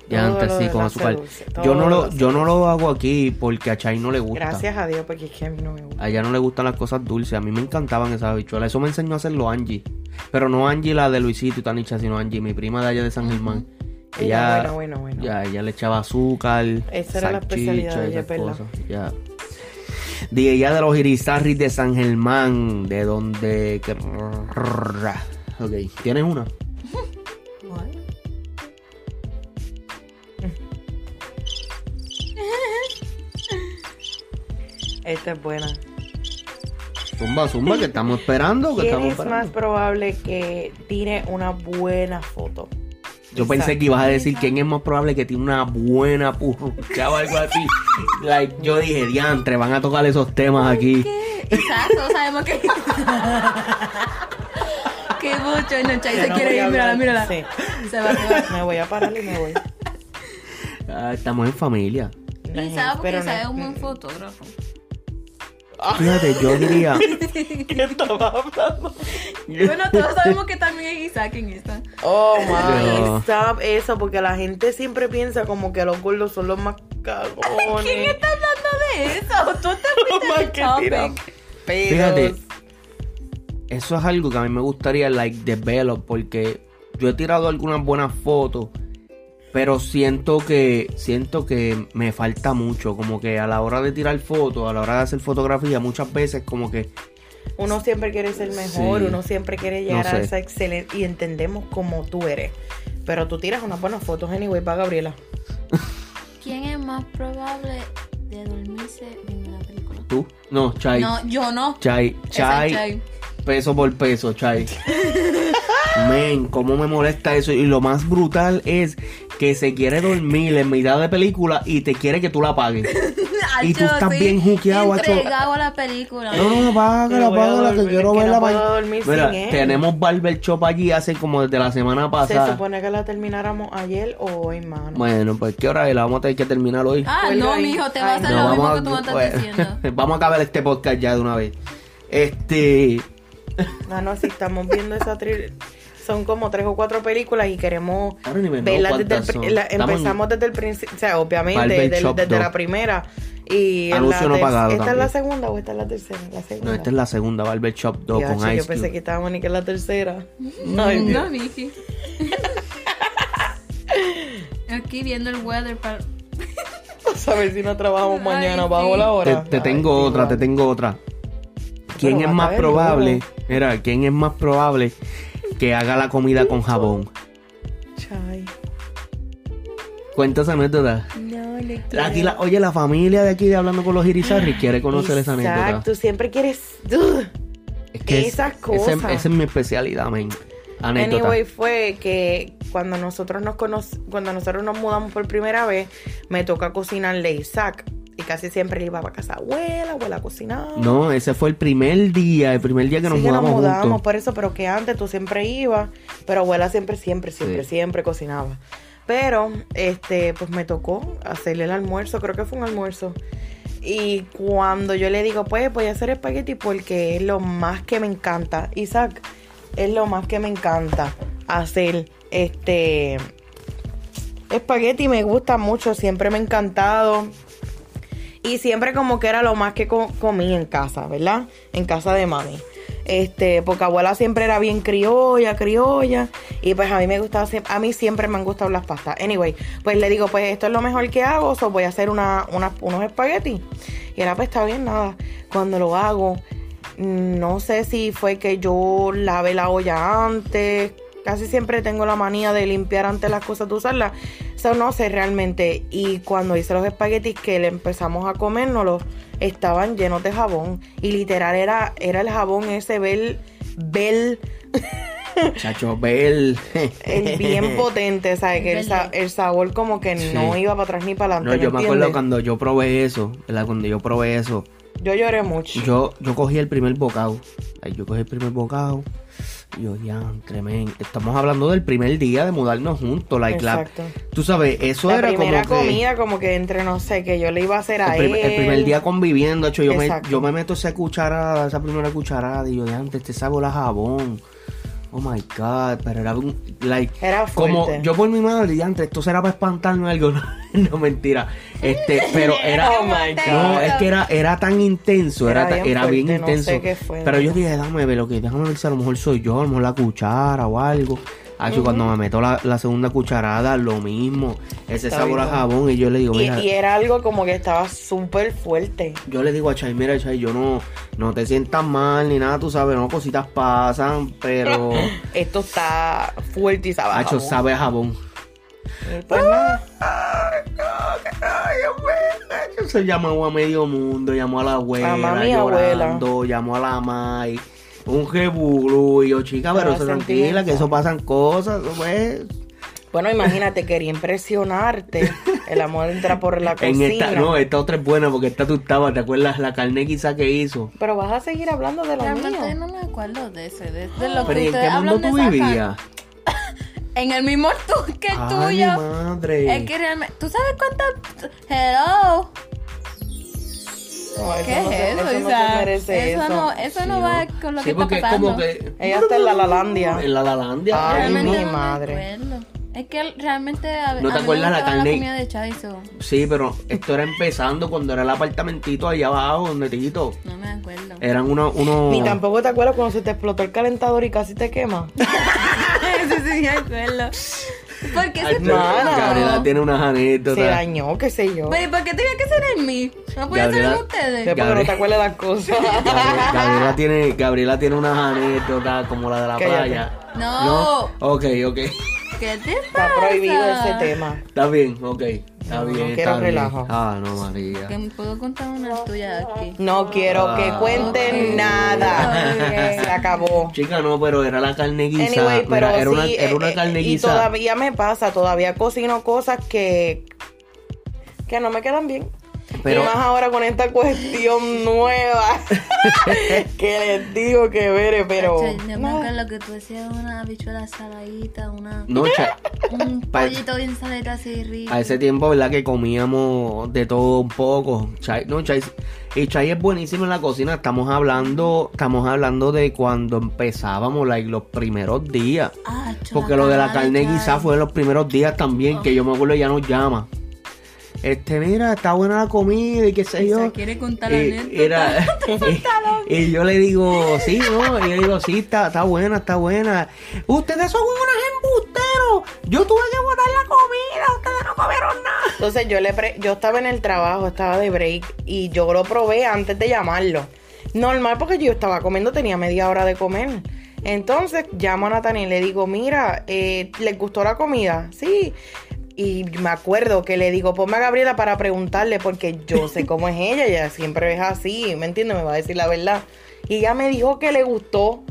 Ya Todo antes lo sí, de con azúcar. dulce, Yo no, lo yo no lo hago aquí porque a Chay no le gusta. Gracias a Dios, porque es que a mí no me gusta. A ella no le gustan las cosas dulces. A mí me encantaban esas habichuelas. Eso me enseñó a hacerlo Angie. Pero no Angie la de Luisito y Tanicha, sino Angie, mi prima de allá de San Germán. Ella, Ella, bueno, bueno, bueno. ya, ella le echaba azúcar. Esa era la especialidad de ella, cosas, Ya. De ella de los Irizarris de San Germán. De donde. que- Ok, ¿tienes una? Esta es buena. Zumba, zumba, que estamos esperando. Que ¿Quién estamos es más probable que tire una buena foto? Yo pensé que ibas a decir quién es más probable que tiene una buena purrucha o algo así. like, yo dije, diantre, van a tocar esos temas aquí. ¿Qué? Exacto, sabemos que. Qué mucho. No, Chay se no quiere a ir, mírala, mírala. Sí. Se va, va. Me voy a parar y me voy. Ah, estamos en familia. Y sabe porque Pero no- un buen fotógrafo. Fíjate, yo diría. ¿Qué estaba hablando? Bueno, todos sabemos que también es Isaac en esta. Oh my, No. stop eso, porque la gente siempre piensa como que los gordos son los más cagones. ¿Quién está hablando de eso? Tú te fuiste del topic. pedos. Fíjate, eso es algo que a mí me gustaría, like, develop, porque yo he tirado algunas buenas fotos, pero siento que, siento que me falta mucho, como que a la hora de tirar fotos, a la hora de hacer fotografía, muchas veces como que, Uno siempre quiere ser mejor, Sí. uno siempre quiere llegar No a esa excelente y entendemos como tú eres. Pero tú tiras unas buenas fotos anyway para Gabriela. ¿Quién es más probable de dormirse viendo la película? tú, no, Chai, No, yo no. Chai, Chai, Chay. peso por peso, Chai. Men, cómo me molesta eso. Y lo más brutal es que se quiere dormir en mitad de película y te quiere que tú la pagues. Y tú estás sí, bien juqueado, acho. Entregado a la película. No, no, apágala, Me voy a apágala, que quiero que no verla. puedo pa- dormir Mira, tenemos Barber Shop allí hace como desde la semana Se pasada. supone que la termináramos ayer o hoy, mano. Bueno, pues ¿qué hora es? La vamos a tener que terminar hoy. Ah, Cuelga no, mijo, te va a hacer no, lo mismo vamos que tú me estás pues, diciendo. vamos a acabar este podcast ya de una vez. Este. No, no, si estamos viendo esa tri- Son como tres o cuatro películas y queremos verlas desde el, la- empezamos desde el principio, o sea, obviamente desde 2. la primera y en Anuncio la no pagado ¿Esta es la segunda o esta es la tercera? La segunda. No, esta es la segunda, Barber Shop 2 Diache, con yo Ice pensé Cube. que estábamos ni que en la tercera. Ay, Dios. No, Miki. Aquí viendo el weather para. Vamos a ver si no trabajamos Ay, mañana sí. bajo la hora. te Ay, tengo sí, otra, va. te tengo otra. ¿Quién Pero es más probable? Mira, ¿quién es más probable que haga la comida con jabón? Chay. Cuenta esa anécdota. No, le La- aquí la- oye, la familia de aquí de Hablando con los Irizarry quiere conocer esa anécdota. Exacto, siempre quieres. Ugh. Es que es- Esas ese- cosas. Esa es mi especialidad, men. Anécdota. Anyway, fue que cuando nosotros nos conoc cuando nosotros nos mudamos por primera vez, me toca cocinarle Isaac. Y casi siempre iba para casa, abuela, abuela cocinaba. No, ese fue el primer día, el primer día que nos sí que nos mudamos mudamos, juntos. por eso, pero que antes tú siempre ibas, pero abuela siempre, siempre, siempre, Sí. siempre cocinaba. Pero, este, pues me tocó hacerle el almuerzo, creo que fue un almuerzo. Y cuando yo le digo, pues voy a hacer espagueti porque es lo más que me encanta. Isaac, es lo más que me encanta hacer. Este espagueti me gusta mucho, siempre me ha encantado. Y siempre como que era lo más que co- comí en casa, ¿verdad? En casa de mami. Este, porque abuela siempre era bien criolla, criolla. Y pues a mí me gustaba, a mí siempre me han gustado las pastas. Anyway, pues le digo, pues esto es lo mejor que hago, so voy a hacer una, una- unos espaguetis. Y era pues está bien, nada. Cuando lo hago, no sé si fue que yo lavé la olla antes. Casi siempre tengo la manía de limpiar antes las cosas de usarlas. Eso no sé realmente. Y cuando hice los espaguetis que le empezamos a comérnoslos, estaban llenos de jabón. Y literal era, era el jabón ese bel, bel, Chacho, Bel. el bien potente, ¿sabes? Que el, sa- el sabor como que no iba para atrás ni para No, adelante. yo ¿me me acuerdo cuando yo probé eso, ¿verdad? Cuando yo probé eso, Yo lloré mucho. yo, yo cogí el primer bocado. Ay, yo cogí el primer bocado. Yo, ya, tremendo. Estamos hablando del primer día de mudarnos juntos. Like, la- Exacto. tú sabes, eso la era primera como que... comida como que entre no sé que yo le iba a hacer a El, él el primer día conviviendo, hecho, yo me, yo me meto esa cucharada, esa primera cucharada, y yo de antes este sabor a jabón. Oh my god, pero era un like Era como fuerte. yo por mi madre y antes esto será para espantarme o algo, no, mentira. Este, pero era Oh my God. No, es que era era tan intenso, era Era bien era bien, fuerte, no intenso. sé qué fue, pero yo dije, dame ver lo que déjame ver si a lo mejor soy yo, a lo mejor la cuchara o algo. Yo cuando me meto la, la segunda cucharada, lo mismo, ese Está sabor a jabón y yo le digo, mira, y era algo como que estaba súper fuerte. Yo le digo a Chay, mira Chay, yo no, no te sientas mal ni nada, tú sabes, no, cositas pasan, pero esto está fuerte y sabe a jabón. sabe a jabón. Y pues nada, Se llamó a medio mundo, llamó a la abuela, A llorando, llamó a la mai, un jebulú, y yo, chica, pero tranquila, que eso pasan cosas, pues. bueno imagínate quería impresionarte el amor entra por la En cocina esta, no, esta otra es buena porque esta tú estabas, ¿te acuerdas la carne quizá que hizo? pero vas a seguir hablando de lo Realmente mío no me acuerdo de ese, de, de lo Pero que ¿y en ustedes qué mundo tú vivías? En el mismo tú que el Ay, tuyo. madre. Es que realmente. ¿Tú sabes cuántas. Hello? No, eso ¿Qué no se- es eso, eso no se Isaac? merece eso, eso. no, eso Sí, no va con lo Sí, que está porque pasando. como que... ella está en la Lalandia En la Lalandia. Ay, mi madre. Es que realmente a, ¿No te a mí acuerdas me la carne? la comida de Chaizo. Sí, pero esto era empezando cuando era el apartamentito allá abajo, donde Tito. No me acuerdo. Eran unos... unos... ni tampoco te acuerdas cuando se te explotó el calentador y casi te quema sí, sí, me acuerdo. ¿Por qué se Mano. Gabriela tiene unas se anécdotas. dañó qué sé yo Pero ¿y por qué tenía que ser en mí? ¿No podía ser en Gabriela- Sí, ustedes? porque no Gabriel. te acuerdas las cosas Gabriela, Gabriela tiene, Gabriela tiene unas anécdotas como la de la Cállate. playa. No. Ok, ok. ¿Qué te está pasa? prohibido ese tema Está bien, ok. Está No, no bien, quiero está bien. relajo. Ah, no, María. Que puedo contar una tuya aquí. No quiero que Ah. cuenten nada. Ok. Se acabó. Chica, no, pero era la carne guisada. Anyway, pero Mira, era, una, sí, era una eh, carne eh, y guisada. todavía me pasa, todavía cocino cosas que que no me quedan bien. Pero- y más ahora con esta cuestión nueva que les digo que veré, pero Chacho, yo me nada. acuerdo que tú hacías una bichuela saladita, una, No, cha- un pollito bien saladito así rico. a ese tiempo, ¿verdad? Que comíamos de todo un poco. Chay, no, Chay, y Chay es buenísimo en la cocina. Estamos hablando, estamos hablando de cuando empezábamos, like, los primeros días. Ah, Porque lo de la carne guisada fue en los primeros días también, que yo me acuerdo ya nos llama. Este, mira, está buena la comida y qué sé yo. Se quiere contar la era- y, y yo le digo, sí, ¿no? Y yo le digo, sí, está, está buena, está buena. Ustedes son unos embusteros. Yo tuve que botar la comida, ustedes no comieron nada. Entonces yo le pre- yo estaba en el trabajo, estaba de break y yo lo probé antes de llamarlo. Normal porque yo estaba comiendo, tenía media hora de comer. Entonces llamo a Nathan y le digo, mira, eh, ¿les gustó la comida? Sí. Y me acuerdo que le digo, ponme a Gabriela para preguntarle porque yo sé cómo es ella, ella siempre es así, ¿me entiendes? Me va a decir la verdad. Y ella me dijo que le gustó.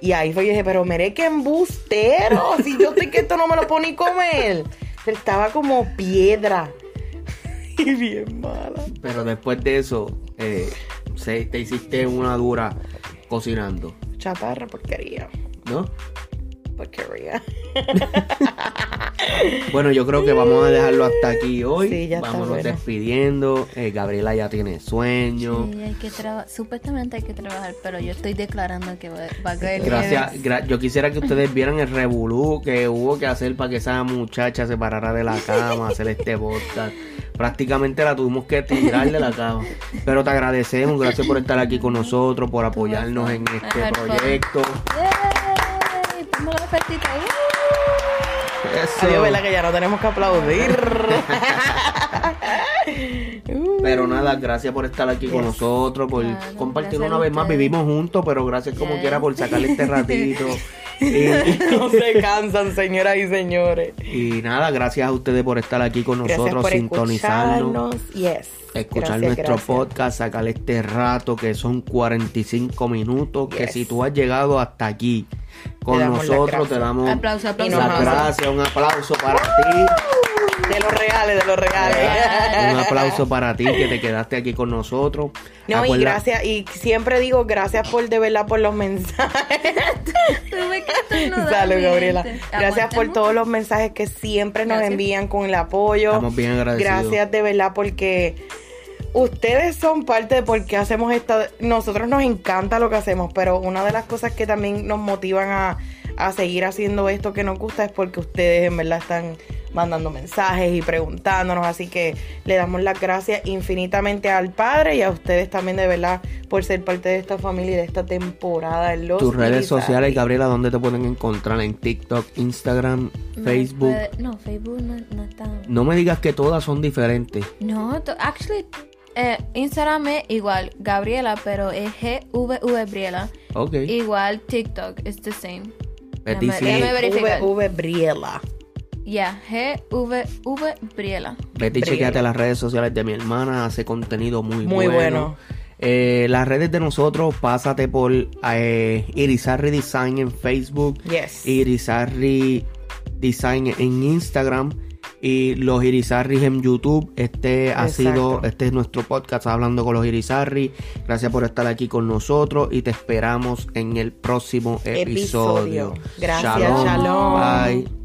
Y ahí fue, yo dije, pero mire qué embustero, si yo sé que esto no me lo pone comer. Estaba como piedra. Y bien mala. Pero después de eso, eh, se- te hiciste una dura cocinando, Chatarra, porquería. ¿no? Porquería. Bueno, yo creo que vamos a dejarlo hasta aquí hoy. Sí, ya está Vámonos bueno. despidiendo. Eh, Gabriela ya tiene sueño. Sí, hay que traba- supuestamente hay que trabajar, pero yo estoy declarando que va, va a caer. Gracias. gra- yo quisiera que ustedes vieran el revolú que hubo que hacer para que esa muchacha se parara de la cama, hacer este podcast. Prácticamente la tuvimos que tirar de la cama. Pero te agradecemos, gracias por estar aquí con nosotros, por apoyarnos en este proyecto. Ofertita. Eso. Adiós, ¿verdad? Que ya no tenemos que aplaudir. Pero nada, gracias por estar aquí con nosotros, por Claro, compartir una vez más. Vivimos juntos, pero gracias como Yes. quiera por sacarle este ratito. y, no se cansan, señoras y señores. y nada, gracias a ustedes por estar aquí con Gracias nosotros, por sintonizarnos. Yes. Escuchar Gracias, nuestro gracias. podcast, sacarle este rato que son 45 minutos. Que si tú has llegado hasta aquí con Te damos las nosotros, te gracias. damos Aplauso, las gracias. Un aplauso para ti. De los reales, de los reales. Un aplauso para ti que te quedaste aquí con nosotros. No, y gracias, y siempre digo gracias por de verdad por los mensajes. Tuve que Salud, Gabriela. Gracias por todos los mensajes que siempre nos Gracias. envían con el apoyo. Estamos bien agradecidos. Gracias de verdad porque ustedes son parte de por qué hacemos esta. Nosotros nos encanta lo que hacemos, pero una de las cosas que también nos motivan a, a seguir haciendo esto que nos gusta es porque ustedes en verdad están mandando mensajes y preguntándonos. Así que le damos las gracias infinitamente al Padre y a ustedes también de verdad por ser parte de esta familia y de esta temporada. en Los Tus redes sociales, Gabriela, ¿dónde te pueden encontrar? En TikTok, Instagram, Facebook. puede- no, Facebook no, no está. No me digas que todas son diferentes. No, to- actually, eh, Instagram es igual, Gabriela, pero es GVV Briela. Ok. Igual TikTok, it's the same. Betty, Déjame- sí. déjame verificar. VV Briela. Ya, GVV Briela. Vete y Briela. chequeate las redes sociales de mi hermana, hace contenido muy, Muy bueno. bueno. Eh, las redes de nosotros, pásate por eh, Irizarry Design en Facebook, Yes. Irizarry Design en Instagram y los Irizarry en YouTube. Este ha Exacto. sido, este es nuestro podcast hablando con los Irizarry. Gracias por estar aquí con nosotros y te esperamos en el próximo episodio. Episodio. Gracias, shalom. Bye.